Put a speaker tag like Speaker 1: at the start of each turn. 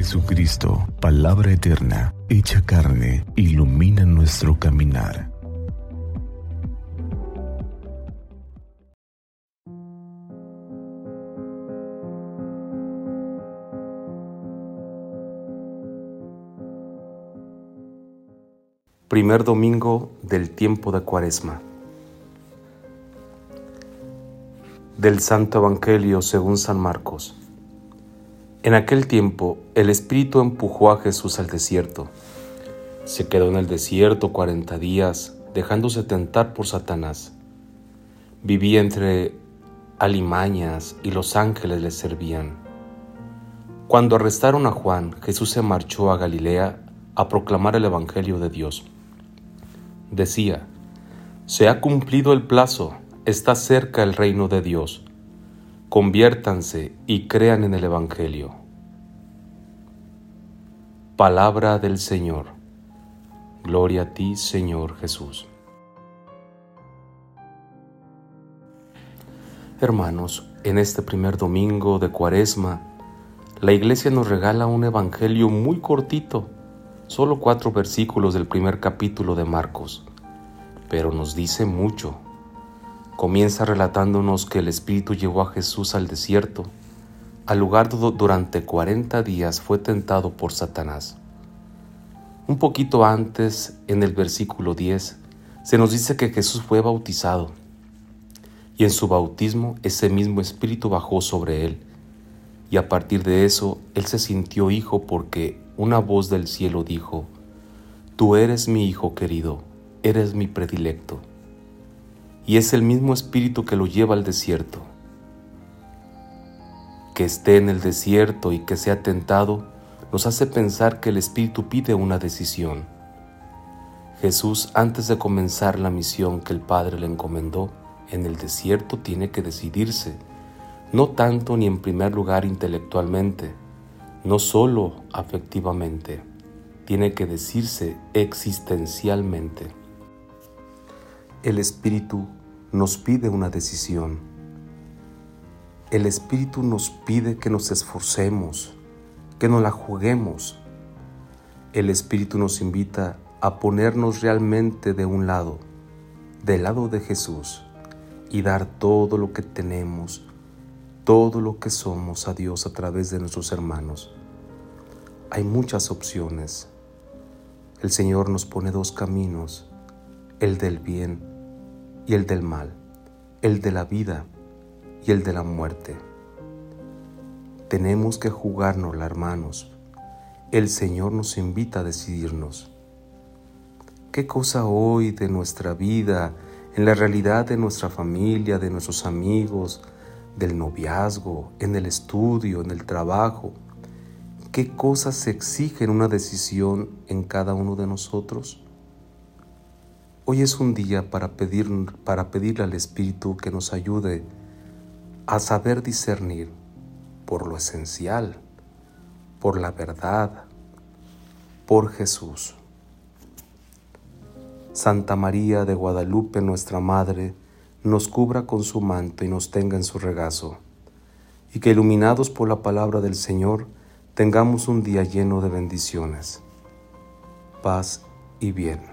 Speaker 1: Jesucristo, palabra eterna, hecha carne, ilumina nuestro caminar.
Speaker 2: Primer domingo del tiempo de Cuaresma. Del Santo Evangelio según San Marcos. En aquel tiempo el Espíritu empujó a Jesús al desierto. Se quedó en el desierto cuarenta días, dejándose tentar por Satanás. Vivía entre alimañas y los ángeles le servían. Cuando arrestaron a Juan, Jesús se marchó a Galilea a proclamar el Evangelio de Dios decía, Se ha cumplido el plazo, está cerca el reino de Dios. Conviértanse y crean en el Evangelio. Palabra del Señor. Gloria a ti, Señor Jesús. Hermanos, en este primer domingo de Cuaresma, la Iglesia nos regala un Evangelio muy cortito solo cuatro versículos del primer capítulo de Marcos, pero nos dice mucho. Comienza relatándonos que el Espíritu llevó a Jesús al desierto, al lugar donde durante 40 días fue tentado por Satanás. Un poquito antes, en el versículo 10, se nos dice que Jesús fue bautizado y en su bautismo ese mismo Espíritu bajó sobre él y a partir de eso él se sintió hijo porque una voz del cielo dijo, Tú eres mi Hijo querido, eres mi predilecto. Y es el mismo Espíritu que lo lleva al desierto. Que esté en el desierto y que sea tentado nos hace pensar que el Espíritu pide una decisión. Jesús, antes de comenzar la misión que el Padre le encomendó, en el desierto tiene que decidirse, no tanto ni en primer lugar intelectualmente, no solo afectivamente, tiene que decirse existencialmente. El Espíritu nos pide una decisión. El Espíritu nos pide que nos esforcemos, que nos la juguemos. El Espíritu nos invita a ponernos realmente de un lado, del lado de Jesús, y dar todo lo que tenemos todo lo que somos a Dios a través de nuestros hermanos. Hay muchas opciones. El Señor nos pone dos caminos, el del bien y el del mal, el de la vida y el de la muerte. Tenemos que jugárnosla, hermanos. El Señor nos invita a decidirnos. ¿Qué cosa hoy de nuestra vida, en la realidad de nuestra familia, de nuestros amigos, del noviazgo, en el estudio, en el trabajo, qué cosas se exigen una decisión en cada uno de nosotros. Hoy es un día para, pedir, para pedirle al Espíritu que nos ayude a saber discernir por lo esencial, por la verdad, por Jesús. Santa María de Guadalupe, nuestra Madre, nos cubra con su manto y nos tenga en su regazo, y que iluminados por la palabra del Señor, tengamos un día lleno de bendiciones, paz y bien.